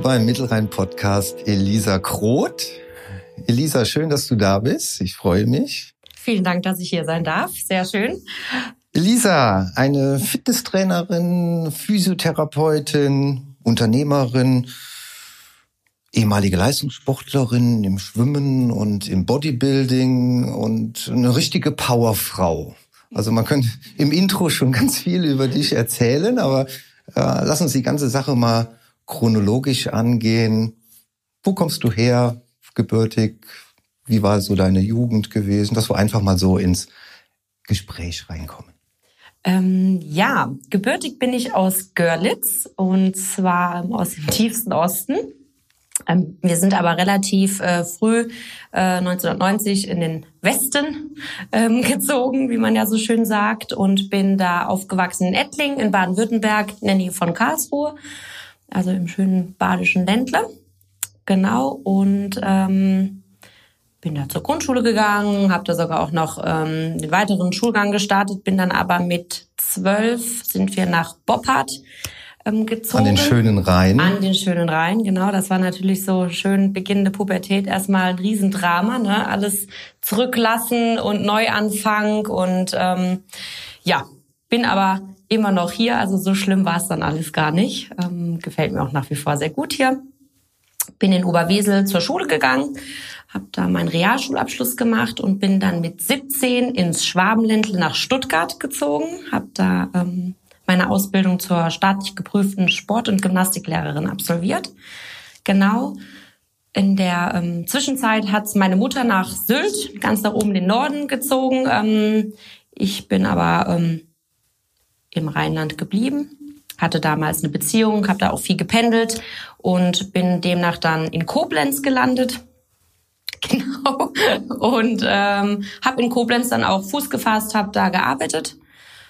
Heute beim Mittelrhein-Podcast Elisa Kroth. Elisa, schön, dass du da bist. Ich freue mich. Vielen Dank, dass ich hier sein darf. Sehr schön. Elisa, eine Fitnesstrainerin, Physiotherapeutin, Unternehmerin, ehemalige Leistungssportlerin im Schwimmen und im Bodybuilding und eine richtige Powerfrau. Also man könnte im Intro schon ganz viel über dich erzählen, aber äh, lass uns die ganze Sache mal chronologisch angehen. Wo kommst du her, gebürtig? Wie war so deine Jugend gewesen? Dass wir einfach mal so ins Gespräch reinkommen. Ähm, ja, gebürtig bin ich aus Görlitz und zwar aus dem tiefsten Osten. Ähm, wir sind aber relativ äh, früh, äh, 1990, in den Westen ähm, gezogen, wie man ja so schön sagt, und bin da aufgewachsen in Ettlingen in Baden-Württemberg, in der Nähe von Karlsruhe also im schönen badischen Ländle. Genau. Und ähm, bin da zur Grundschule gegangen, habe da sogar auch noch ähm, den weiteren Schulgang gestartet, bin dann aber mit zwölf sind wir nach Boppard ähm, gezogen. An den schönen Rhein. An den schönen Rhein, genau. Das war natürlich so schön beginnende Pubertät. Erstmal ein Riesendrama, ne? Alles zurücklassen und Neuanfang und ähm, ja, bin aber immer noch hier. Also so schlimm war es dann alles gar nicht. Ähm, gefällt mir auch nach wie vor sehr gut hier. Bin in Oberwesel zur Schule gegangen, habe da meinen Realschulabschluss gemacht und bin dann mit 17 ins Schwabenländle nach Stuttgart gezogen. Habe da ähm, meine Ausbildung zur staatlich geprüften Sport- und Gymnastiklehrerin absolviert. Genau. In der ähm, Zwischenzeit hat meine Mutter nach Sylt, ganz nach oben den Norden gezogen. Ähm, ich bin aber ähm, im Rheinland geblieben, hatte damals eine Beziehung, habe da auch viel gependelt und bin demnach dann in Koblenz gelandet. Genau. Und ähm, habe in Koblenz dann auch Fuß gefasst, habe da gearbeitet.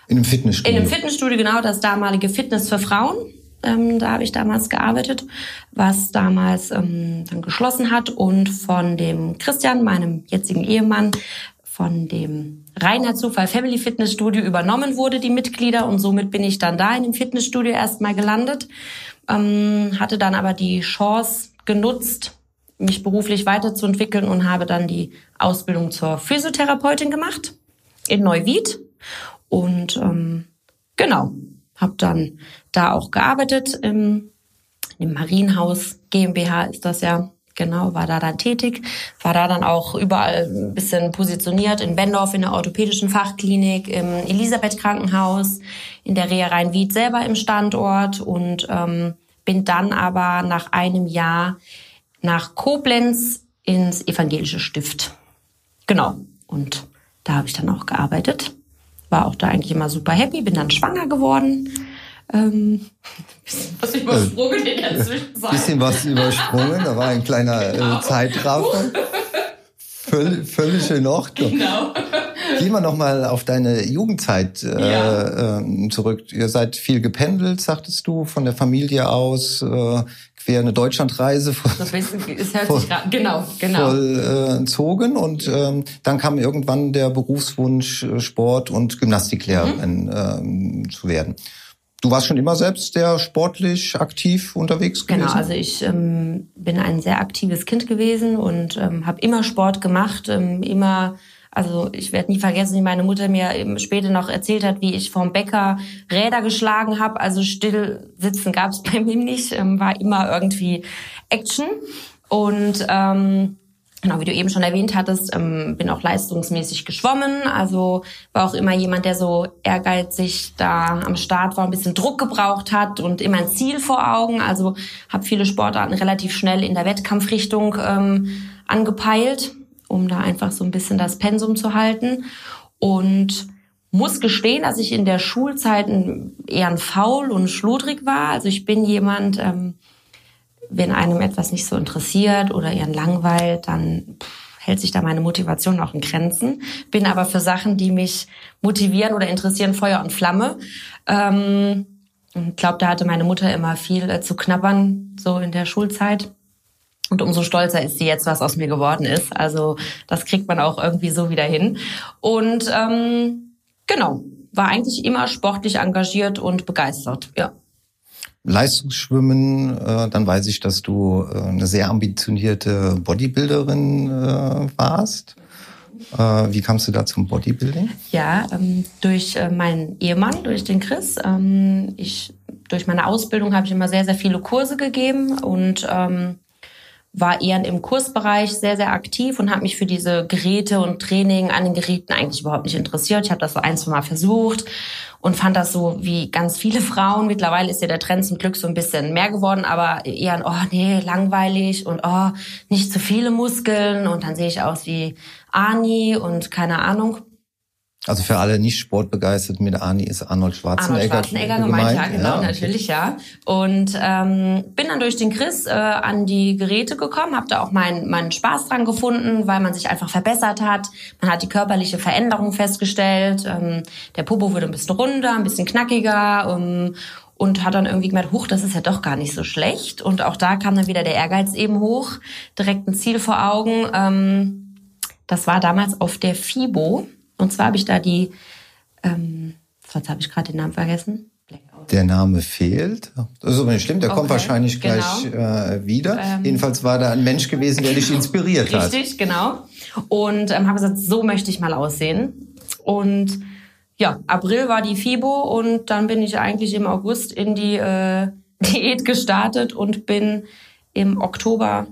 In einem Fitnessstudio? In einem Fitnessstudio, genau, das damalige Fitness für Frauen. Ähm, da habe ich damals gearbeitet, was damals ähm, dann geschlossen hat und von dem Christian, meinem jetzigen Ehemann, von dem reiner Zufall Family Fitness Studio übernommen wurde, die Mitglieder. Und somit bin ich dann da in dem Fitnessstudio erstmal gelandet. Ähm, hatte dann aber die Chance genutzt, mich beruflich weiterzuentwickeln und habe dann die Ausbildung zur Physiotherapeutin gemacht in Neuwied. Und ähm, genau, habe dann da auch gearbeitet im, im Marienhaus GmbH ist das ja Genau, war da dann tätig, war da dann auch überall ein bisschen positioniert, in Bendorf in der orthopädischen Fachklinik, im Elisabeth Krankenhaus, in der Reha Rhein-Wied selber im Standort und ähm, bin dann aber nach einem Jahr nach Koblenz ins evangelische Stift. Genau, und da habe ich dann auch gearbeitet, war auch da eigentlich immer super happy, bin dann schwanger geworden ähm, was übersprungen in der Zwischenzeit. Bisschen was übersprungen, da war ein kleiner äh, genau. äh, Zeitraffer. Völ, völlig in Ordnung. Genau. Gehen wir nochmal auf deine Jugendzeit äh, ja. äh, zurück. Ihr seid viel gependelt, sagtest du, von der Familie aus, äh, quer eine Deutschlandreise voll, das ist hört voll, sich genau, genau. vollzogen. Äh, und ähm, dann kam irgendwann der Berufswunsch, äh, Sport- und Gymnastiklehrerin mhm. äh, zu werden. Du warst schon immer selbst sehr sportlich aktiv unterwegs genau, gewesen? Genau, also ich ähm, bin ein sehr aktives Kind gewesen und ähm, habe immer Sport gemacht, ähm, immer also ich werde nie vergessen, wie meine Mutter mir eben später noch erzählt hat, wie ich vom Bäcker Räder geschlagen habe. Also still sitzen gab es bei mir nicht, ähm, war immer irgendwie Action. Und ähm, Genau, wie du eben schon erwähnt hattest, ähm, bin auch leistungsmäßig geschwommen. Also war auch immer jemand, der so ehrgeizig da am Start war, ein bisschen Druck gebraucht hat und immer ein Ziel vor Augen. Also habe viele Sportarten relativ schnell in der Wettkampfrichtung ähm, angepeilt, um da einfach so ein bisschen das Pensum zu halten. Und muss gestehen, dass ich in der Schulzeit eher ein faul und schludrig war. Also ich bin jemand, ähm, wenn einem etwas nicht so interessiert oder ihren langweilt, dann hält sich da meine Motivation auch in Grenzen. Bin aber für Sachen, die mich motivieren oder interessieren, Feuer und Flamme. Ähm, ich glaube, da hatte meine Mutter immer viel äh, zu knabbern, so in der Schulzeit. Und umso stolzer ist sie jetzt, was aus mir geworden ist. Also das kriegt man auch irgendwie so wieder hin. Und ähm, genau, war eigentlich immer sportlich engagiert und begeistert, ja. Leistungsschwimmen, äh, dann weiß ich, dass du äh, eine sehr ambitionierte Bodybuilderin äh, warst. Äh, wie kamst du da zum Bodybuilding? Ja, ähm, durch äh, meinen Ehemann, durch den Chris. Ähm, ich, durch meine Ausbildung habe ich immer sehr, sehr viele Kurse gegeben und ähm, war eher im Kursbereich sehr, sehr aktiv und habe mich für diese Geräte und Training an den Geräten eigentlich überhaupt nicht interessiert. Ich habe das so ein, zwei Mal versucht und fand das so wie ganz viele Frauen. Mittlerweile ist ja der Trend zum Glück so ein bisschen mehr geworden, aber eher oh nee, langweilig und oh, nicht zu viele Muskeln und dann sehe ich aus wie Ani und keine Ahnung. Also für alle nicht sportbegeistert mit Ani ist Arnold Schwarzenegger, Arnold Schwarzenegger gemeint. gemeint. Ja, genau, ja, natürlich, ja. Und ähm, bin dann durch den Chris äh, an die Geräte gekommen, habe da auch meinen meinen Spaß dran gefunden, weil man sich einfach verbessert hat. Man hat die körperliche Veränderung festgestellt. Ähm, der Popo wurde ein bisschen runder, ein bisschen knackiger. Ähm, und hat dann irgendwie gemerkt, huch, das ist ja doch gar nicht so schlecht. Und auch da kam dann wieder der Ehrgeiz eben hoch, direkt ein Ziel vor Augen. Ähm, das war damals auf der FIBO und zwar habe ich da die, ähm, jetzt habe ich gerade den Namen vergessen. Der Name fehlt. Das ist aber nicht schlimm, der okay, kommt wahrscheinlich genau. gleich äh, wieder. Ähm, Jedenfalls war da ein Mensch gewesen, der dich inspiriert richtig, hat. Richtig, genau. Und ähm, habe gesagt, so möchte ich mal aussehen. Und ja, April war die FIBO und dann bin ich eigentlich im August in die äh, Diät gestartet und bin im Oktober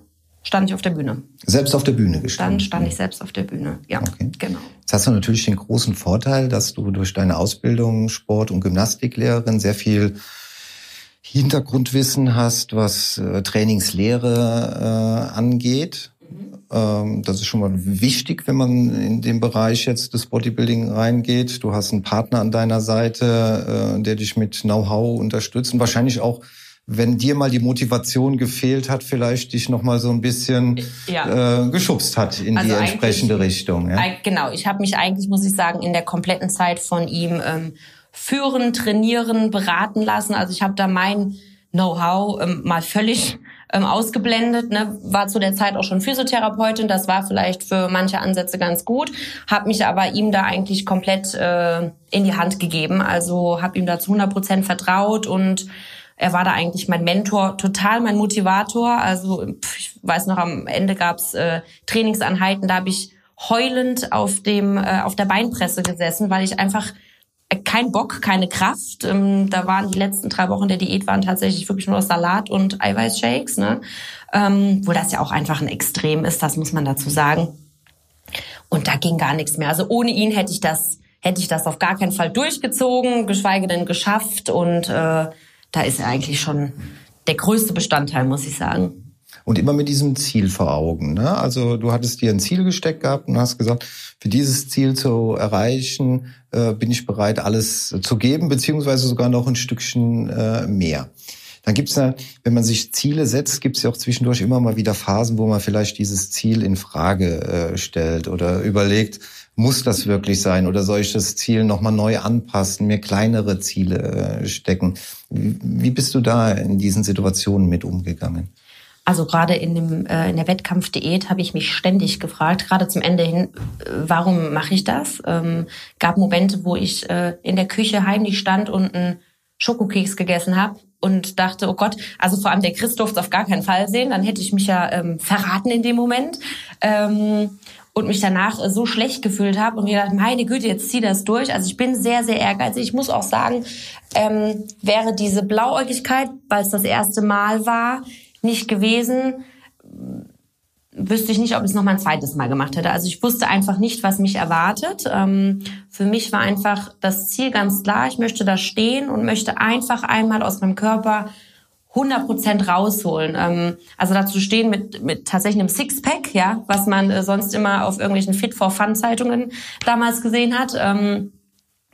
stand ich auf der Bühne. Selbst auf der Bühne gestanden? Dann stand ich selbst auf der Bühne, ja, okay. genau. Jetzt hast du natürlich den großen Vorteil, dass du durch deine Ausbildung Sport- und Gymnastiklehrerin sehr viel Hintergrundwissen hast, was äh, Trainingslehre äh, angeht. Mhm. Ähm, das ist schon mal wichtig, wenn man in den Bereich jetzt des Bodybuilding reingeht. Du hast einen Partner an deiner Seite, äh, der dich mit Know-how unterstützt und wahrscheinlich auch wenn dir mal die Motivation gefehlt hat, vielleicht dich noch mal so ein bisschen ja. äh, geschubst hat in also die entsprechende Richtung. Ja? Genau, ich habe mich eigentlich, muss ich sagen, in der kompletten Zeit von ihm ähm, führen, trainieren, beraten lassen. Also ich habe da mein Know-how ähm, mal völlig ähm, ausgeblendet. Ne? War zu der Zeit auch schon Physiotherapeutin. Das war vielleicht für manche Ansätze ganz gut. Habe mich aber ihm da eigentlich komplett äh, in die Hand gegeben. Also habe ihm da zu 100 Prozent vertraut und er war da eigentlich mein Mentor, total mein Motivator. Also ich weiß noch, am Ende gab's äh, Trainingsanheiten, da habe ich heulend auf dem äh, auf der Beinpresse gesessen, weil ich einfach äh, kein Bock, keine Kraft. Ähm, da waren die letzten drei Wochen der Diät waren tatsächlich wirklich nur Salat und Eiweißshakes, ne? Ähm, wo das ja auch einfach ein Extrem ist, das muss man dazu sagen. Und da ging gar nichts mehr. Also ohne ihn hätte ich das hätte ich das auf gar keinen Fall durchgezogen, geschweige denn geschafft und äh, da ist eigentlich schon der größte Bestandteil, muss ich sagen. Und immer mit diesem Ziel vor Augen. Ne? Also du hattest dir ein Ziel gesteckt gehabt und hast gesagt, für dieses Ziel zu erreichen, äh, bin ich bereit, alles zu geben, beziehungsweise sogar noch ein Stückchen äh, mehr. Dann gibt's ja, wenn man sich Ziele setzt, gibt's ja auch zwischendurch immer mal wieder Phasen, wo man vielleicht dieses Ziel in Frage äh, stellt oder überlegt, muss das wirklich sein oder soll ich das Ziel nochmal neu anpassen, mir kleinere Ziele äh, stecken? Wie bist du da in diesen Situationen mit umgegangen? Also gerade in, dem, äh, in der Wettkampfdiät habe ich mich ständig gefragt, gerade zum Ende hin, äh, warum mache ich das? Ähm, gab Momente, wo ich äh, in der Küche heimlich stand und einen Schokokeks gegessen habe und dachte, oh Gott, also vor allem der Chris durfte auf gar keinen Fall sehen, dann hätte ich mich ja ähm, verraten in dem Moment. Ähm, und mich danach so schlecht gefühlt habe und mir gedacht, meine Güte, jetzt zieh das durch. Also ich bin sehr, sehr ehrgeizig. Ich muss auch sagen, ähm, wäre diese Blauäugigkeit, weil es das erste Mal war, nicht gewesen, wüsste ich nicht, ob ich es noch mal ein zweites Mal gemacht hätte. Also ich wusste einfach nicht, was mich erwartet. Ähm, für mich war einfach das Ziel ganz klar. Ich möchte da stehen und möchte einfach einmal aus meinem Körper 100 Prozent rausholen. Ähm, also dazu stehen mit, mit tatsächlich einem Sixpack, ja, was man äh, sonst immer auf irgendwelchen Fit for Fun Zeitungen damals gesehen hat. Ähm,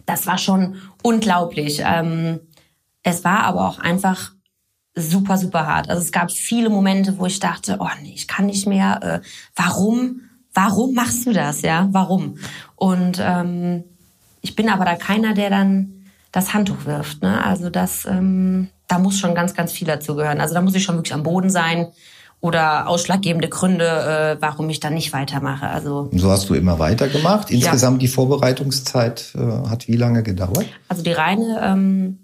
das war schon unglaublich. Ähm, es war aber auch einfach super, super hart. Also es gab viele Momente, wo ich dachte, oh nee, ich kann nicht mehr. Äh, warum? Warum machst du das? Ja, warum? Und ähm, ich bin aber da keiner, der dann das Handtuch wirft. Ne? Also das, ähm, da muss schon ganz, ganz viel dazu gehören. Also da muss ich schon wirklich am Boden sein oder ausschlaggebende Gründe, äh, warum ich dann nicht weitermache. Also so hast du immer weitergemacht. Insgesamt ja. die Vorbereitungszeit äh, hat wie lange gedauert? Also die reine ähm,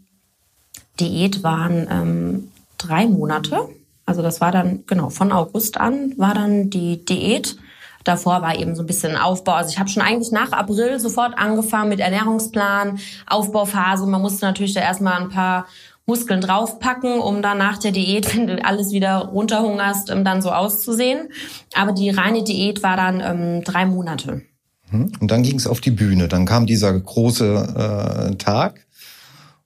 Diät waren ähm, drei Monate. Also das war dann, genau, von August an war dann die Diät. Davor war eben so ein bisschen Aufbau. Also ich habe schon eigentlich nach April sofort angefangen mit Ernährungsplan, Aufbauphase. Man musste natürlich da erstmal ein paar Muskeln draufpacken, um dann nach der Diät, wenn du alles wieder runterhungerst, um dann so auszusehen. Aber die reine Diät war dann ähm, drei Monate. Mhm. Und dann ging es auf die Bühne. Dann kam dieser große äh, Tag.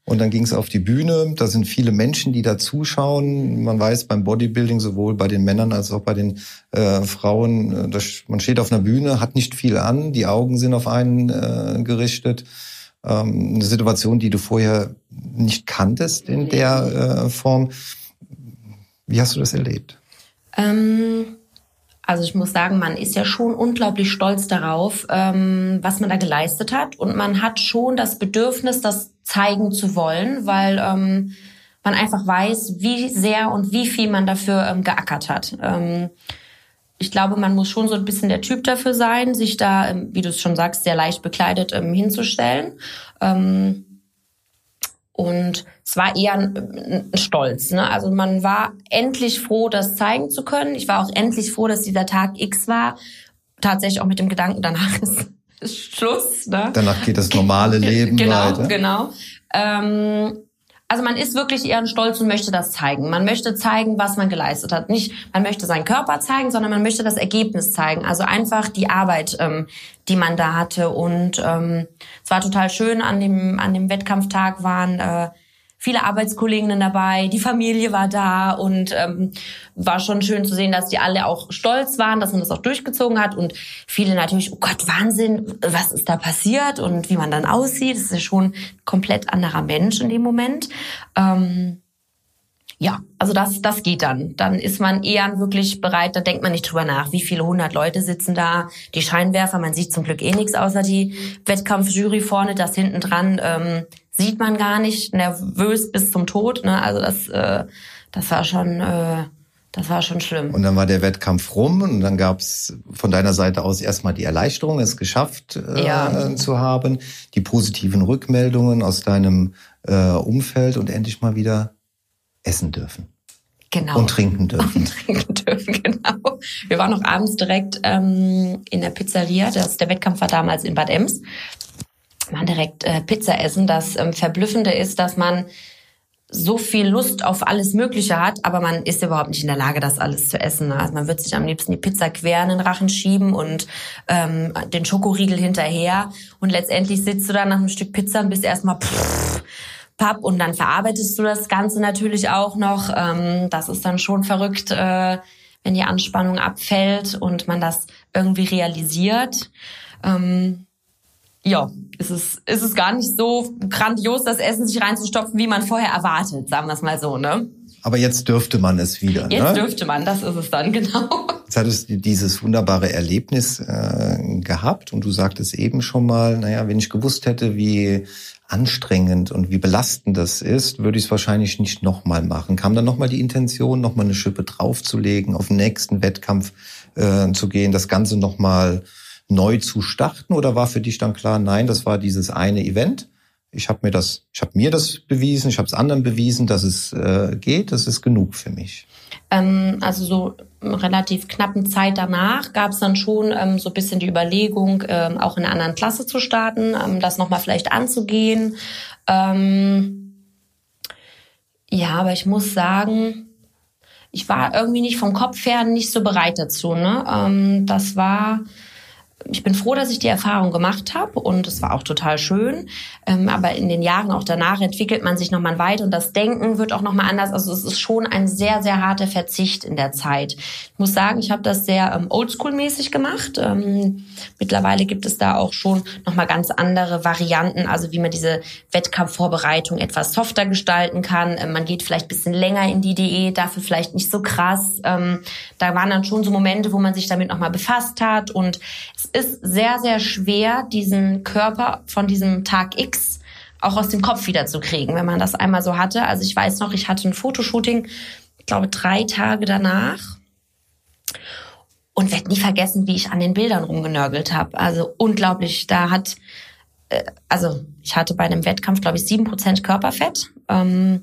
Und dann ging es auf die Bühne. Da sind viele Menschen, die da zuschauen. Man weiß beim Bodybuilding sowohl bei den Männern als auch bei den äh, Frauen, äh, das, man steht auf einer Bühne, hat nicht viel an, die Augen sind auf einen äh, gerichtet. Ähm, eine Situation, die du vorher nicht kanntest in der äh, Form. Wie hast du das erlebt? Ähm also ich muss sagen, man ist ja schon unglaublich stolz darauf, ähm, was man da geleistet hat. Und man hat schon das Bedürfnis, das zeigen zu wollen, weil ähm, man einfach weiß, wie sehr und wie viel man dafür ähm, geackert hat. Ich glaube, man muss schon so ein bisschen der Typ dafür sein, sich da, ähm, wie du es schon sagst, sehr leicht bekleidet ähm, hinzustellen. Ähm, und es war eher ein, ein Stolz. Ne? Also man war endlich froh, das zeigen zu können. Ich war auch endlich froh, dass dieser Tag X war. Tatsächlich auch mit dem Gedanken, danach ist, ist Schluss. Ne? Danach geht das normale Leben genau, weiter. Genau, genau. Ähm, also man ist wirklich eher stolz und möchte das zeigen. Man möchte zeigen, was man geleistet hat. Nicht, man möchte seinen Körper zeigen, sondern man möchte das Ergebnis zeigen. Also einfach die Arbeit, ähm, die man da hatte. Und ähm, es war total schön. An dem an dem Wettkampftag waren äh, viele Arbeitskolleginnen dabei, die Familie war da und ähm, war schon schön zu sehen, dass die alle auch stolz waren, dass man das auch durchgezogen hat und viele natürlich, oh Gott, Wahnsinn, was ist da passiert und wie man dann aussieht. Das ist ja schon ein komplett anderer Mensch in dem Moment. Ähm, ja, also das, das geht dann. Dann ist man eher wirklich bereit, da denkt man nicht drüber nach, wie viele hundert Leute sitzen da, die Scheinwerfer, man sieht zum Glück eh nichts außer die Wettkampfjury vorne, das hinten dran ähm, sieht man gar nicht, nervös bis zum Tod. Ne? Also das, äh, das war schon, äh, das war schon schlimm. Und dann war der Wettkampf rum und dann gab's von deiner Seite aus erstmal die Erleichterung, es geschafft äh, ja. zu haben, die positiven Rückmeldungen aus deinem äh, Umfeld und endlich mal wieder essen dürfen. Genau. Und trinken dürfen. Und trinken dürfen, genau. Wir waren noch abends direkt ähm, in der Pizzeria. Das, der Wettkampf war damals in Bad Ems man direkt äh, Pizza essen. Das ähm, Verblüffende ist, dass man so viel Lust auf alles Mögliche hat, aber man ist überhaupt nicht in der Lage, das alles zu essen. Also man wird sich am liebsten die Pizza quer in den Rachen schieben und ähm, den Schokoriegel hinterher. Und letztendlich sitzt du da nach einem Stück Pizza und bist erstmal papp und dann verarbeitest du das Ganze natürlich auch noch. Ähm, das ist dann schon verrückt, äh, wenn die Anspannung abfällt und man das irgendwie realisiert. Ähm, ja, ist es, ist es gar nicht so grandios, das Essen sich reinzustopfen, wie man vorher erwartet, sagen wir es mal so, ne? Aber jetzt dürfte man es wieder. Jetzt ne? dürfte man, das ist es dann, genau. Jetzt hattest du dieses wunderbare Erlebnis gehabt und du sagtest eben schon mal, naja, wenn ich gewusst hätte, wie anstrengend und wie belastend das ist, würde ich es wahrscheinlich nicht nochmal machen. Kam dann nochmal die Intention, nochmal eine Schippe draufzulegen, auf den nächsten Wettkampf äh, zu gehen, das Ganze nochmal neu zu starten oder war für dich dann klar, nein, das war dieses eine Event? Ich habe mir das, ich habe mir das bewiesen, ich habe es anderen bewiesen, dass es äh, geht, das ist genug für mich. Ähm, also so relativ knappen Zeit danach gab es dann schon ähm, so ein bisschen die Überlegung, ähm, auch in einer anderen Klasse zu starten, ähm, das nochmal vielleicht anzugehen. Ähm, ja, aber ich muss sagen, ich war irgendwie nicht vom Kopf her nicht so bereit dazu. Ne? Ähm, das war ich bin froh, dass ich die Erfahrung gemacht habe und es war auch total schön. Ähm, aber in den Jahren auch danach entwickelt man sich nochmal weiter und das Denken wird auch nochmal anders. Also es ist schon ein sehr, sehr harter Verzicht in der Zeit. Ich muss sagen, ich habe das sehr ähm, oldschool-mäßig gemacht. Ähm, mittlerweile gibt es da auch schon nochmal ganz andere Varianten, also wie man diese Wettkampfvorbereitung etwas softer gestalten kann. Ähm, man geht vielleicht bisschen länger in die Diät, dafür vielleicht nicht so krass. Ähm, da waren dann schon so Momente, wo man sich damit nochmal befasst hat und es ist sehr, sehr schwer, diesen Körper von diesem Tag X auch aus dem Kopf wieder zu kriegen, wenn man das einmal so hatte. Also ich weiß noch, ich hatte ein Fotoshooting, ich glaube drei Tage danach und werde nie vergessen, wie ich an den Bildern rumgenörgelt habe. Also unglaublich. Da hat äh, also ich hatte bei einem Wettkampf, glaube ich, sieben Prozent Körperfett. Ähm,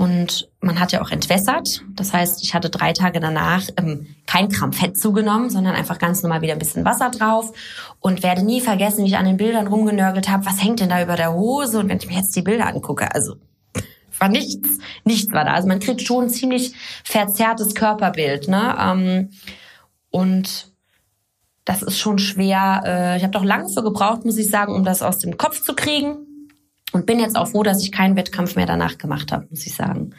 und man hat ja auch entwässert. Das heißt, ich hatte drei Tage danach ähm, kein Gramm Fett zugenommen, sondern einfach ganz normal wieder ein bisschen Wasser drauf. Und werde nie vergessen, wie ich an den Bildern rumgenörgelt habe, was hängt denn da über der Hose? Und wenn ich mir jetzt die Bilder angucke, also war nichts, nichts war da. Also man kriegt schon ein ziemlich verzerrtes Körperbild. Ne? Ähm, und das ist schon schwer. Äh, ich habe doch lange für gebraucht, muss ich sagen, um das aus dem Kopf zu kriegen. Und bin jetzt auch froh, dass ich keinen Wettkampf mehr danach gemacht habe, muss ich sagen.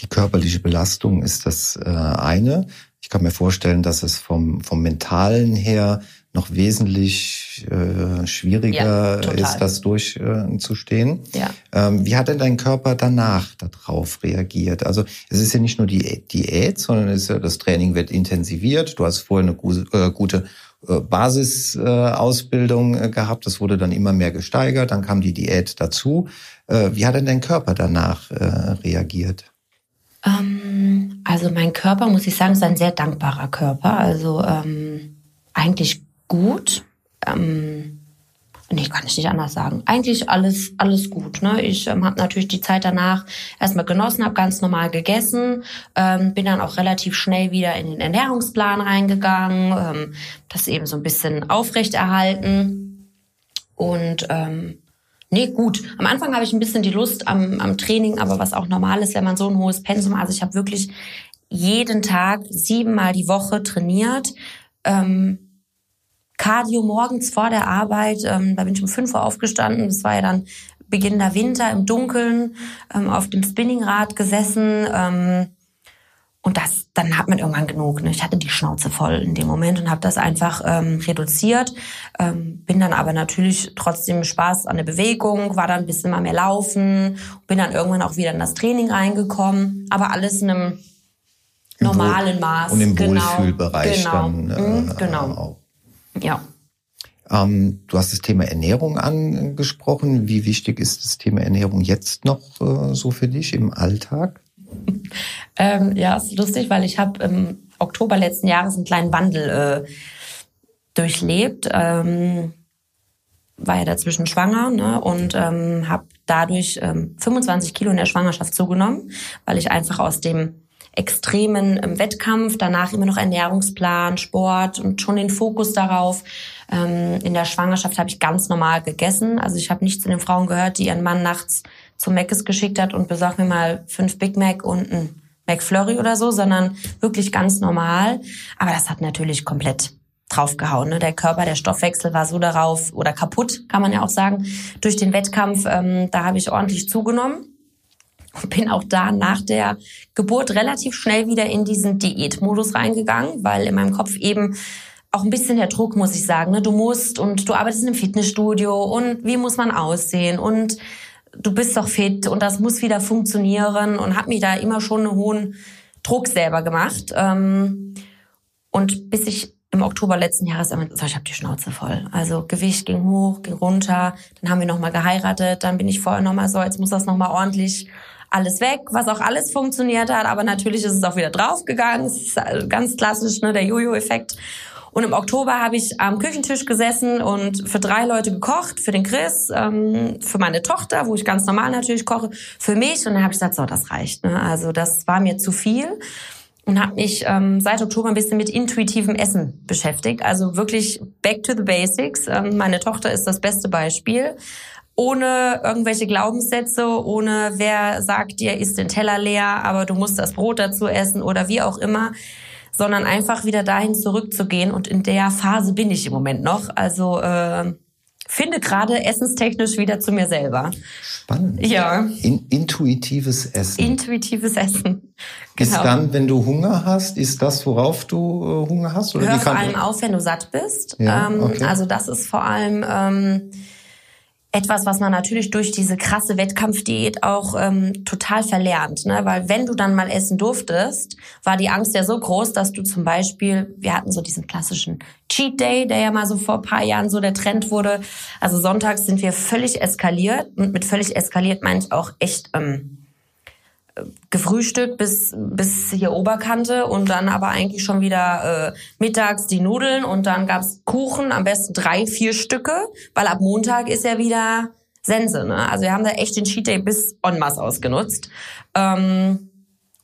Die körperliche Belastung ist das äh, eine. Ich kann mir vorstellen, dass es vom, vom Mentalen her noch wesentlich äh, schwieriger ja, ist, das durchzustehen. Äh, ja. Ähm, wie hat denn dein Körper danach darauf reagiert? Also es ist ja nicht nur die Diät, sondern es ist ja, das Training wird intensiviert. Du hast vorher eine gute, äh, gute Basisausbildung äh, gehabt. Das wurde dann immer mehr gesteigert. Dann kam die Diät dazu. Äh, wie hat denn dein Körper danach reagiert? Ähm, also mein Körper, muss ich sagen, ist ein sehr dankbarer Körper. Also ähm, eigentlich gut. Ähm, Nee, kann ich nicht anders sagen. Eigentlich alles, alles gut. Ne? Ich ähm, habe natürlich die Zeit danach erstmal genossen, habe ganz normal gegessen, ähm, bin dann auch relativ schnell wieder in den Ernährungsplan reingegangen, ähm, das eben so ein bisschen aufrechterhalten. Und ähm, nee, gut. Am Anfang habe ich ein bisschen die Lust am, am Training, aber was auch normal ist, wenn man so ein hohes Pensum, also ich habe wirklich jeden Tag siebenmal die Woche trainiert. Ähm, Cardio morgens vor der Arbeit. Ähm, da bin ich um 5 Uhr aufgestanden. Das war ja dann beginnender Winter im Dunkeln, ähm, auf dem Spinningrad gesessen. Ähm, und das, dann hat man irgendwann genug. Ne? Ich hatte die Schnauze voll in dem Moment und habe das einfach ähm, reduziert. Ähm, bin dann aber natürlich trotzdem Spaß an der Bewegung, war dann ein bisschen mal mehr laufen, bin dann irgendwann auch wieder in das Training reingekommen. Aber alles in einem normalen Maß. Und im genau, Wohlfühlbereich genau, dann äh, mhm, genau. auch. Ja. Ähm, du hast das Thema Ernährung angesprochen. Wie wichtig ist das Thema Ernährung jetzt noch äh, so für dich im Alltag? ähm, ja, ist lustig, weil ich habe im Oktober letzten Jahres einen kleinen Wandel äh, durchlebt. Ähm, war ja dazwischen schwanger ne, und ähm, habe dadurch ähm, 25 Kilo in der Schwangerschaft zugenommen, weil ich einfach aus dem extremen ähm, Wettkampf, danach immer noch Ernährungsplan, Sport und schon den Fokus darauf. Ähm, in der Schwangerschaft habe ich ganz normal gegessen. Also ich habe nicht zu den Frauen gehört, die ihren Mann nachts zum Mc's geschickt hat und besorgt mir mal fünf Big Mac und ein McFlurry oder so, sondern wirklich ganz normal. Aber das hat natürlich komplett draufgehauen. Ne? Der Körper, der Stoffwechsel war so darauf oder kaputt, kann man ja auch sagen, durch den Wettkampf. Ähm, da habe ich ordentlich zugenommen bin auch da nach der Geburt relativ schnell wieder in diesen Diätmodus reingegangen, weil in meinem Kopf eben auch ein bisschen der Druck, muss ich sagen. Ne? Du musst und du arbeitest in einem Fitnessstudio und wie muss man aussehen und du bist doch fit und das muss wieder funktionieren und habe mich da immer schon einen hohen Druck selber gemacht. Ähm, und bis ich im Oktober letzten Jahres, so, ich habe die Schnauze voll. Also Gewicht ging hoch, ging runter, dann haben wir nochmal geheiratet, dann bin ich vorher nochmal so, jetzt muss das nochmal ordentlich alles weg, was auch alles funktioniert hat, aber natürlich ist es auch wieder draufgegangen. Es ist ganz klassisch, ne, der Jojo-Effekt. Und im Oktober habe ich am Küchentisch gesessen und für drei Leute gekocht, für den Chris, ähm, für meine Tochter, wo ich ganz normal natürlich koche, für mich. Und dann habe ich gesagt, so, das reicht. Ne? Also das war mir zu viel und habe mich ähm, seit Oktober ein bisschen mit intuitivem Essen beschäftigt. Also wirklich back to the basics. Ähm, meine Tochter ist das beste Beispiel ohne irgendwelche Glaubenssätze, ohne wer sagt dir, isst den Teller leer, aber du musst das Brot dazu essen oder wie auch immer, sondern einfach wieder dahin zurückzugehen. Und in der Phase bin ich im Moment noch. Also äh, finde gerade essenstechnisch wieder zu mir selber. Spannend. Ja. In, intuitives Essen. Intuitives Essen. Genau. Ist dann, wenn du Hunger hast, ist das, worauf du äh, Hunger hast? Oder Hör vor allem auf, wenn du satt bist. Ja, ähm, okay. Also das ist vor allem ähm, etwas, was man natürlich durch diese krasse Wettkampfdiät auch ähm, total verlernt. Ne? Weil wenn du dann mal essen durftest, war die Angst ja so groß, dass du zum Beispiel, wir hatten so diesen klassischen Cheat Day, der ja mal so vor paar Jahren so der Trend wurde. Also sonntags sind wir völlig eskaliert. Und mit völlig eskaliert meine ich auch echt ähm, gefrühstückt bis bis hier Oberkante und dann aber eigentlich schon wieder äh, mittags die Nudeln und dann gab's Kuchen, am besten drei, vier Stücke, weil ab Montag ist ja wieder Sense. Ne? Also wir haben da echt den Cheat Day bis en masse ausgenutzt. Ähm,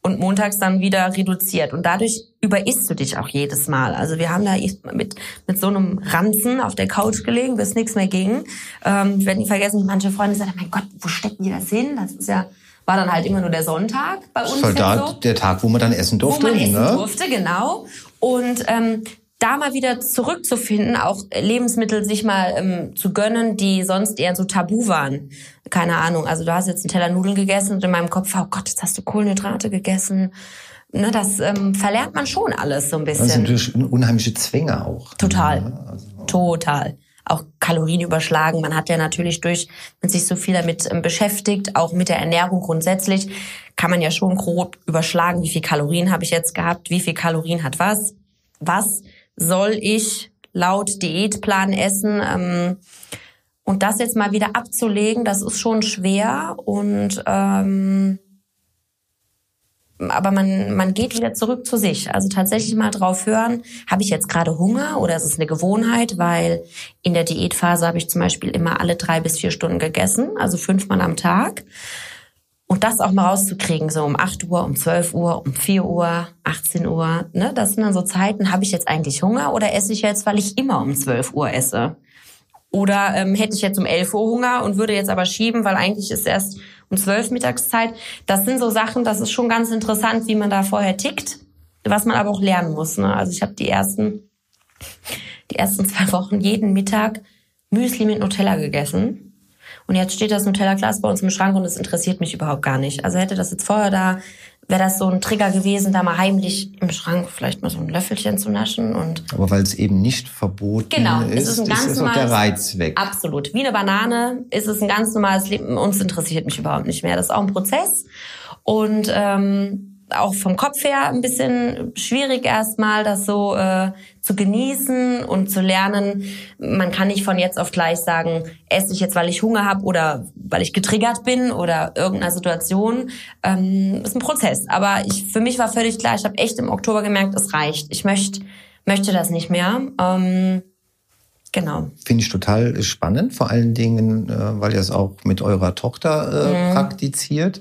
und montags dann wieder reduziert. Und dadurch überisst du dich auch jedes Mal. Also wir haben da mit, mit so einem Ranzen auf der Couch gelegen, bis nichts mehr ging. Ähm, ich werde nie vergessen, manche Freunde sagen, mein Gott, wo stecken die das hin? Das ist ja, war dann halt immer nur der Sonntag bei uns. Das war da so. der Tag, wo man dann essen durfte. Wo man essen ne? durfte, genau. Und ähm, da mal wieder zurückzufinden, auch Lebensmittel sich mal ähm, zu gönnen, die sonst eher so tabu waren. Keine Ahnung, also du hast jetzt einen Teller Nudeln gegessen und in meinem Kopf, oh Gott, jetzt hast du Kohlenhydrate gegessen. Ne, das ähm, verlernt man schon alles so ein bisschen. Das sind natürlich unheimliche Zwänge auch. Total, ne? also. total. Auch Kalorien überschlagen. Man hat ja natürlich durch, wenn sich so viel damit ähm, beschäftigt, auch mit der Ernährung grundsätzlich, kann man ja schon grob überschlagen, wie viel Kalorien habe ich jetzt gehabt, wie viel Kalorien hat was, was soll ich laut Diätplan essen. Ähm, und das jetzt mal wieder abzulegen, das ist schon schwer. Und ähm, aber man, man geht wieder zurück zu sich. Also tatsächlich mal drauf hören, habe ich jetzt gerade Hunger oder ist es eine Gewohnheit? Weil in der Diätphase habe ich zum Beispiel immer alle drei bis vier Stunden gegessen, also fünfmal am Tag. Und das auch mal rauszukriegen, so um 8 Uhr, um 12 Uhr, um 4 Uhr, 18 Uhr, ne? Das sind dann so Zeiten, habe ich jetzt eigentlich Hunger oder esse ich jetzt, weil ich immer um 12 Uhr esse? Oder ähm, hätte ich jetzt um 11 Uhr Hunger und würde jetzt aber schieben, weil eigentlich ist erst um 12 Mittagszeit. Das sind so Sachen, das ist schon ganz interessant, wie man da vorher tickt, was man aber auch lernen muss. Ne? Also ich habe die ersten, die ersten zwei Wochen jeden Mittag Müsli mit Nutella gegessen und jetzt steht das Nutella-Glas bei uns im Schrank und es interessiert mich überhaupt gar nicht. Also hätte das jetzt vorher da, wäre das so ein Trigger gewesen, da mal heimlich im Schrank vielleicht mal so ein Löffelchen zu naschen und. Aber weil es eben nicht verboten genau, ist, es ist, ein ganz ist normales, der Reiz weg. Absolut. Wie eine Banane ist es ein ganz normales Leben. Uns interessiert mich überhaupt nicht mehr. Das ist auch ein Prozess. Und ähm, auch vom Kopf her ein bisschen schwierig erstmal, das so äh, zu genießen und zu lernen. Man kann nicht von jetzt auf gleich sagen, esse ich jetzt, weil ich Hunger habe oder weil ich getriggert bin oder irgendeiner Situation. Ähm, ist ein Prozess. Aber ich, für mich war völlig klar, ich habe echt im Oktober gemerkt, es reicht. Ich möchte möchte das nicht mehr. Ähm, Genau. Finde ich total spannend, vor allen Dingen, äh, weil ihr es auch mit eurer Tochter äh, mhm. praktiziert.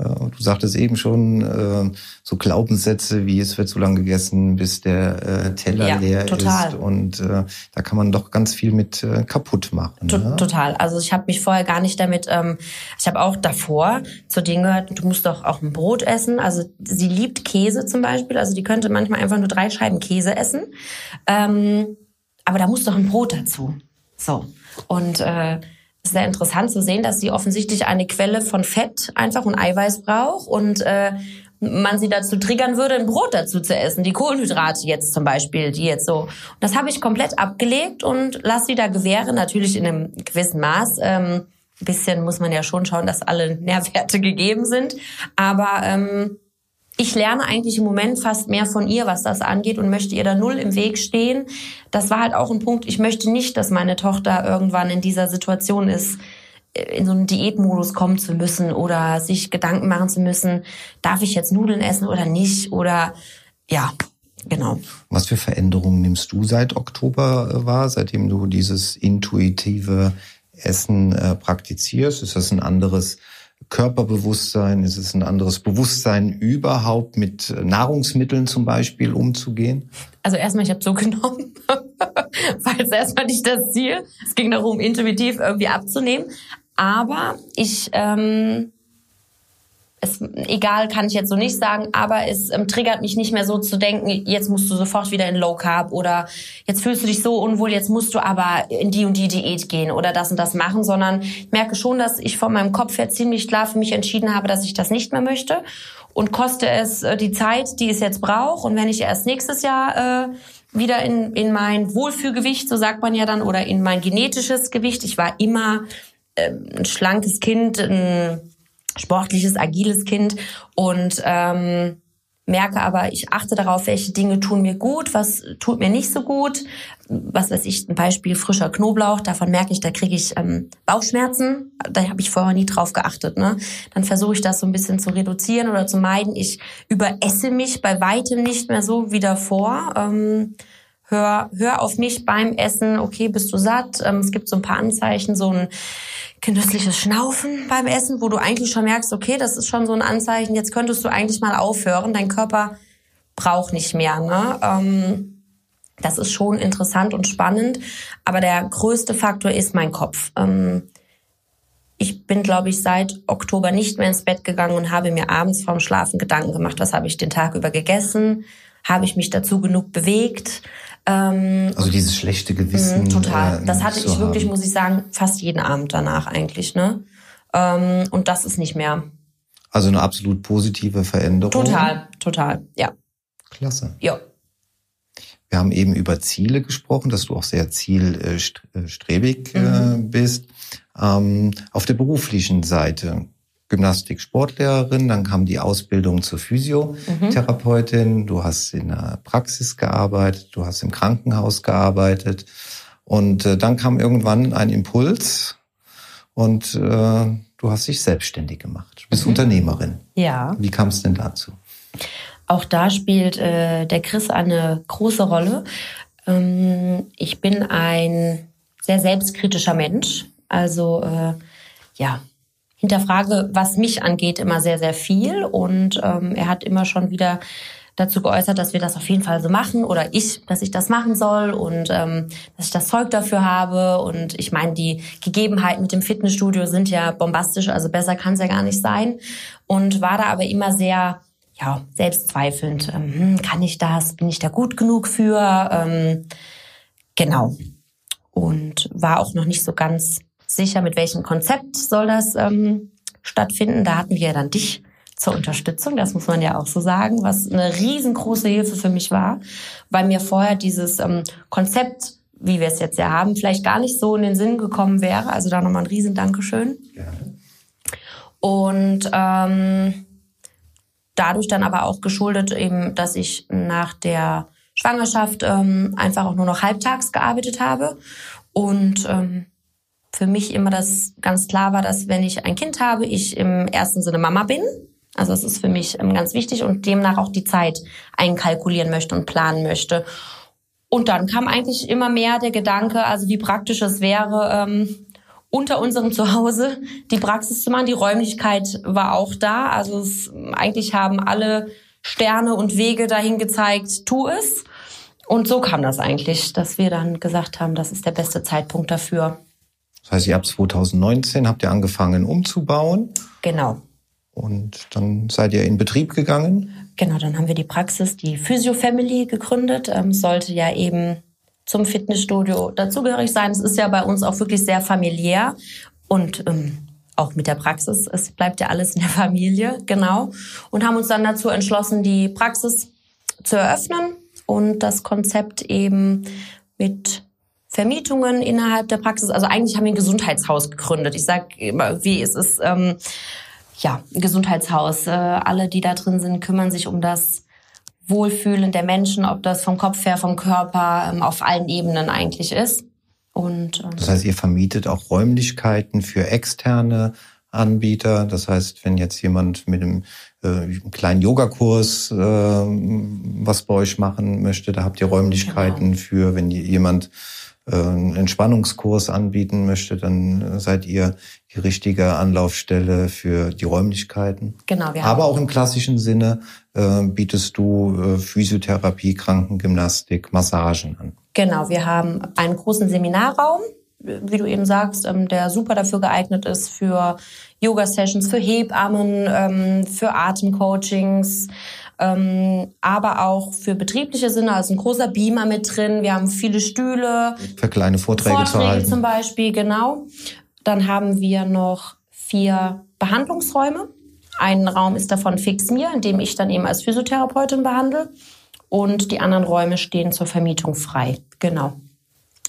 Äh, du sagtest eben schon äh, so Glaubenssätze wie es wird so lange gegessen, bis der äh, Teller ja, leer total. ist. Und da kann man doch ganz viel mit kaputt machen. Ne? Total. Also ich habe mich vorher gar nicht damit. Ähm, ich habe auch davor zu denen gehört, du musst doch auch ein Brot essen. Also sie liebt Käse zum Beispiel. Also die könnte manchmal einfach nur drei Scheiben Käse essen. Ähm, aber da muss doch ein Brot dazu. So und äh, sehr interessant zu sehen, dass sie offensichtlich eine Quelle von Fett einfach und Eiweiß braucht und äh, man sie dazu triggern würde, ein Brot dazu zu essen, die Kohlenhydrate jetzt zum Beispiel, die jetzt so. Das habe ich komplett abgelegt und lasse sie da gewähren, natürlich in einem gewissen Maß. Ähm, bisschen muss man ja schon schauen, dass alle Nährwerte gegeben sind. Aber ähm, ich lerne eigentlich im Moment fast mehr von ihr, was das angeht und möchte ihr da null im Weg stehen. Das war halt auch ein Punkt, ich möchte nicht, dass meine Tochter irgendwann in dieser Situation ist, äh, in so einen Diätmodus kommen zu müssen oder sich Gedanken machen zu müssen, darf ich jetzt Nudeln essen oder nicht oder ja, genau. Was für Veränderungen nimmst du seit Oktober äh, wahr, seitdem du dieses intuitive Essen äh, praktizierst? Ist das ein anderes Körperbewusstsein? Ist es ein anderes Bewusstsein überhaupt mit Nahrungsmitteln zum Beispiel umzugehen? Also erstmal, ich habe zugenommen, weil es erstmal nicht das Ziel. Es ging darum, intuitiv irgendwie abzunehmen. Aber ich ähm, es, egal kann ich jetzt so nicht sagen, aber es ähm, triggert mich nicht mehr so zu denken, jetzt musst du sofort wieder in Low Carb oder jetzt fühlst du dich so unwohl, jetzt musst du aber in die und die Diät gehen oder das und das machen, sondern ich merke schon, dass ich von meinem Kopf her ziemlich klar für mich entschieden habe, dass ich das nicht mehr möchte und koste es äh, die Zeit, die es jetzt braucht und wenn ich erst nächstes Jahr äh, wieder in, in mein Wohlfühlgewicht, so sagt man ja dann, oder in mein genetisches Gewicht, ich war immer äh, ein schlankes Kind, ein sportliches, agiles Kind und ähm, merke aber, ich achte darauf, welche Dinge tun mir gut, was tut mir nicht so gut. Was weiß ich, ein Beispiel frischer Knoblauch, davon merke ich, da kriege ich ähm, Bauchschmerzen. Da habe ich vorher nie drauf geachtet. Ne? Dann versuche ich das so ein bisschen zu reduzieren oder zu meiden. Ich überesse mich bei weitem nicht mehr so wie davor. Ähm, hör, hör auf mich beim Essen, okay, bist du satt? Ähm, es gibt so ein paar Anzeichen, so ein genüssliches Schnaufen beim Essen, wo du eigentlich schon merkst, okay, das ist schon so ein Anzeichen, jetzt könntest du eigentlich mal aufhören, dein Körper braucht nicht mehr. Ne? Ähm, das ist schon interessant und spannend, aber der größte Faktor ist mein Kopf. Ähm, ich bin, glaube ich, seit Oktober nicht mehr ins Bett gegangen und habe mir abends vorm Schlafen Gedanken gemacht, was habe ich den Tag über gegessen, habe ich mich dazu genug bewegt, ähm, also dieses schlechte Gewissen. Mh, total. Äh, das hatte ich wirklich, haben. muss ich sagen, fast jeden Abend danach eigentlich. Ne? Ähm, und das ist nicht mehr. Also eine absolut positive Veränderung. Total, total, ja. Klasse. Ja. Wir haben eben über Ziele gesprochen, dass du auch sehr zielstrebig äh, mhm. bist. Ähm, auf der beruflichen Seite Gymnastik-Sportlehrerin, dann kam die Ausbildung zur Physiotherapeutin, mhm. du hast in der Praxis gearbeitet, du hast im Krankenhaus gearbeitet und äh, dann kam irgendwann ein Impuls und äh, du hast dich selbstständig gemacht, du bist mhm. Unternehmerin. Ja. Wie kam es denn dazu? Auch da spielt äh, der Chris eine große Rolle. Ähm, ich bin ein sehr selbstkritischer Mensch. Also äh, ja, hinterfrage, was mich angeht, immer sehr, sehr viel. Und ähm, er hat immer schon wieder dazu geäußert, dass wir das auf jeden Fall so machen oder ich, dass ich das machen soll und ähm, dass ich das Zeug dafür habe. Und ich meine, die Gegebenheiten mit dem Fitnessstudio sind ja bombastisch, also besser kann es ja gar nicht sein. Und war da aber immer sehr ja, selbstzweifelnd. Ähm, hm, kann ich das? Bin ich da gut genug für? Ähm, genau. Und war auch noch nicht so ganz sicher, mit welchem Konzept soll das ähm, stattfinden. Da hatten wir ja dann dich zur Unterstützung, das muss man ja auch so sagen, was eine riesengroße Hilfe für mich war, weil mir vorher dieses ähm, Konzept, wie wir es jetzt ja haben, vielleicht gar nicht so in den Sinn gekommen wäre. Also da nochmal ein riesen Dankeschön. Gerne. Und ähm, dadurch dann aber auch geschuldet eben, dass ich nach der Schwangerschaft ähm, einfach auch nur noch halbtags gearbeitet habe und ähm, für mich immer das ganz klar war, dass wenn ich ein Kind habe, ich im ersten Sinne Mama bin. Also das ist für mich ähm, ganz wichtig und demnach auch die Zeit einkalkulieren möchte und planen möchte. Und dann kam eigentlich immer mehr der Gedanke, also wie praktisch es wäre, ähm, unter unserem Zuhause die Praxis zu machen. Die Räumlichkeit war auch da. Also es, eigentlich haben alle Sterne und Wege dahin gezeigt, tu es. Und so kam das eigentlich, dass wir dann gesagt haben, das ist der beste Zeitpunkt dafür. Das heißt, ihr habt 2019 habt ihr angefangen umzubauen. Genau. Und dann seid ihr in Betrieb gegangen? Genau, dann haben wir die Praxis, die Physio Family gegründet. Ähm, sollte ja eben zum Fitnessstudio dazugehörig sein. Es ist ja bei uns auch wirklich sehr familiär und ähm, auch mit der Praxis. Es bleibt ja alles in der Familie, genau. Und haben uns dann dazu entschlossen, die Praxis zu eröffnen und das Konzept eben mit Vermietungen innerhalb der Praxis. Also eigentlich haben wir ein Gesundheitshaus gegründet. Ich sage immer, wie es ist, ähm, ja, ein Gesundheitshaus. Äh, alle, die da drin sind, kümmern sich um das Wohlfühlen der Menschen, ob das vom Kopf her, vom Körper, ähm, auf allen Ebenen eigentlich ist. Und, ähm, das heißt, ihr vermietet auch Räumlichkeiten für externe Anbieter. Das heißt, wenn jetzt jemand mit einem, äh, kleinen Yogakurs äh, was bei euch machen möchte, da habt ihr Räumlichkeiten genau. für, wenn jemand einen Entspannungskurs anbieten möchte, dann seid ihr die richtige Anlaufstelle für die Räumlichkeiten. Genau, wir haben Aber auch im klassischen Sinne äh, bietest du äh, Physiotherapie, Krankengymnastik, Massagen an. Genau, wir haben einen großen Seminarraum, wie du eben sagst, ähm, der super dafür geeignet ist für Yoga-Sessions, für Hebammen, ähm, für Atemcoachings, ähm, aber auch für betriebliche Sinne, also ein großer Beamer mit drin. Wir haben viele Stühle. Für kleine Vorträge, Vorträge zu halten. zum Beispiel, genau. Dann haben wir noch vier Behandlungsräume. Ein Raum ist davon fix mir, in dem ich dann eben als Physiotherapeutin behandle. Und die anderen Räume stehen zur Vermietung frei. Genau.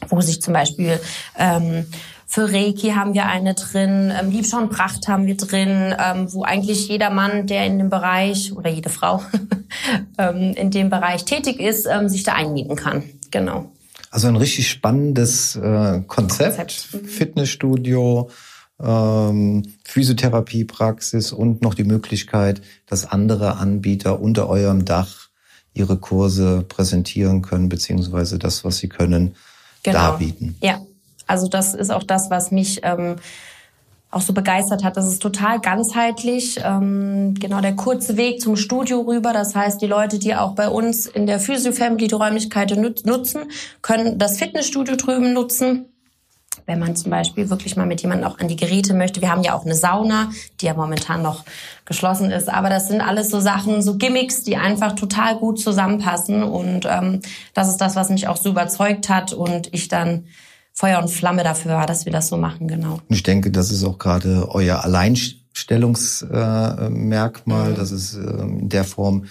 Wo sich zum Beispiel ähm, Für Reiki haben wir eine drin, ähm, Liebschau und Pracht haben wir drin, ähm, wo eigentlich jeder Mann, der in dem Bereich oder jede Frau ähm, in dem Bereich tätig ist, ähm, sich da einmieten kann. Genau. Also ein richtig spannendes äh, Konzept. Konzept. Mhm. Fitnessstudio, ähm, Physiotherapiepraxis und noch die Möglichkeit, dass andere Anbieter unter eurem Dach ihre Kurse präsentieren können, beziehungsweise das, was sie können, genau. darbieten. Ja, also das ist auch das, was mich ähm, auch so begeistert hat. Das ist total ganzheitlich. Ähm, genau der kurze Weg zum Studio rüber. Das heißt, die Leute, die auch bei uns in der Physio Family die Räumlichkeiten nutzen, können das Fitnessstudio drüben nutzen. Wenn man zum Beispiel wirklich mal mit jemandem auch an die Geräte möchte. Wir haben ja auch eine Sauna, die ja momentan noch geschlossen ist. Aber das sind alles so Sachen, so Gimmicks, die einfach total gut zusammenpassen. Und ähm, das ist das, was mich auch so überzeugt hat. Und ich dann Feuer und Flamme dafür war, dass wir das so machen, genau. Ich denke, das ist auch gerade euer Alleinstellungsmerkmal, mhm. dass es ähm, in der Form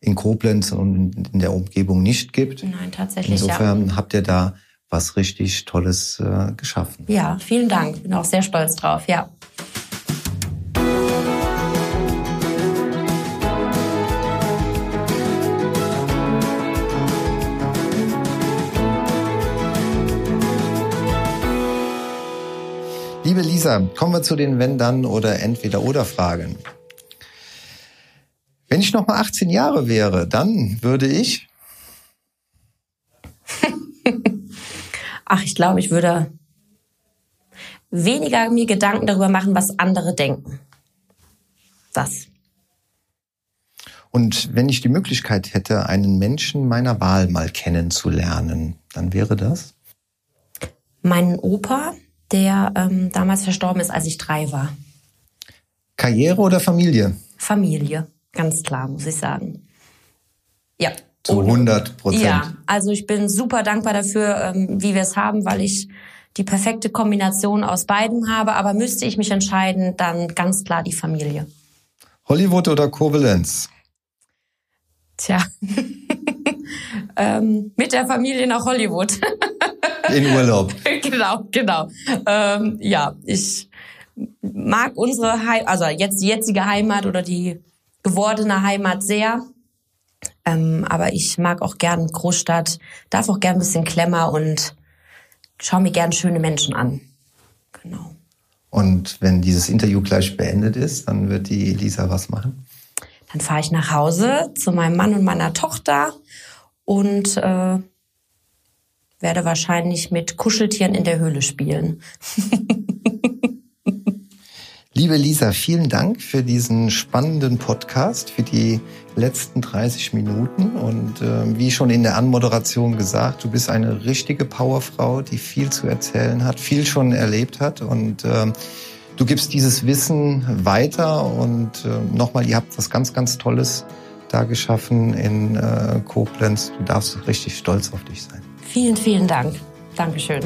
in Koblenz und in der Umgebung nicht gibt. Nein, tatsächlich. Insofern ja. habt ihr da was richtig Tolles äh, geschaffen. Ja, vielen Dank. Bin auch sehr stolz drauf, ja. Liebe Lisa, kommen wir zu den Wenn-Dann- oder Entweder-Oder-Fragen. Wenn ich noch mal 18 Jahre wäre, dann würde ich. Ach, ich glaube, ich würde weniger mir Gedanken darüber machen, was andere denken. Das. Und wenn ich die Möglichkeit hätte, einen Menschen meiner Wahl mal kennenzulernen, dann wäre das? Meinen Opa, der ähm, damals verstorben ist, als ich drei war. Karriere oder Familie? Familie, ganz klar, muss ich sagen. Ja. Zu 100 Prozent. Ja, also ich bin super dankbar dafür, ähm, wie wir es haben, weil ich die perfekte Kombination aus beiden habe. Aber müsste ich mich entscheiden, dann ganz klar die Familie. Hollywood oder Koblenz? Tja, ähm, mit der Familie nach Hollywood. In Urlaub. genau, genau. Ähm, ja, ich mag unsere Heimat, also jetzt die jetzige Heimat oder die gewordene Heimat sehr. Ähm, aber ich mag auch gern Großstadt, darf auch gern ein bisschen Klemmer und schaue mir gern schöne Menschen an. Genau. Und wenn dieses Interview gleich beendet ist, dann wird die Lisa was machen? Dann fahre ich nach Hause zu meinem Mann und meiner Tochter und äh, werde wahrscheinlich mit Kuscheltieren in der Höhle spielen. Liebe Lisa, vielen Dank für diesen spannenden Podcast, für die letzten 30 Minuten. Und äh, wie schon in der Anmoderation gesagt, du bist eine richtige Powerfrau, die viel zu erzählen hat, viel schon erlebt hat. Und äh, du gibst dieses Wissen weiter. Und äh, nochmal, ihr habt was ganz, ganz Tolles da geschaffen in äh, Koblenz. Du darfst richtig stolz auf dich sein. Vielen, vielen Dank. Dankeschön.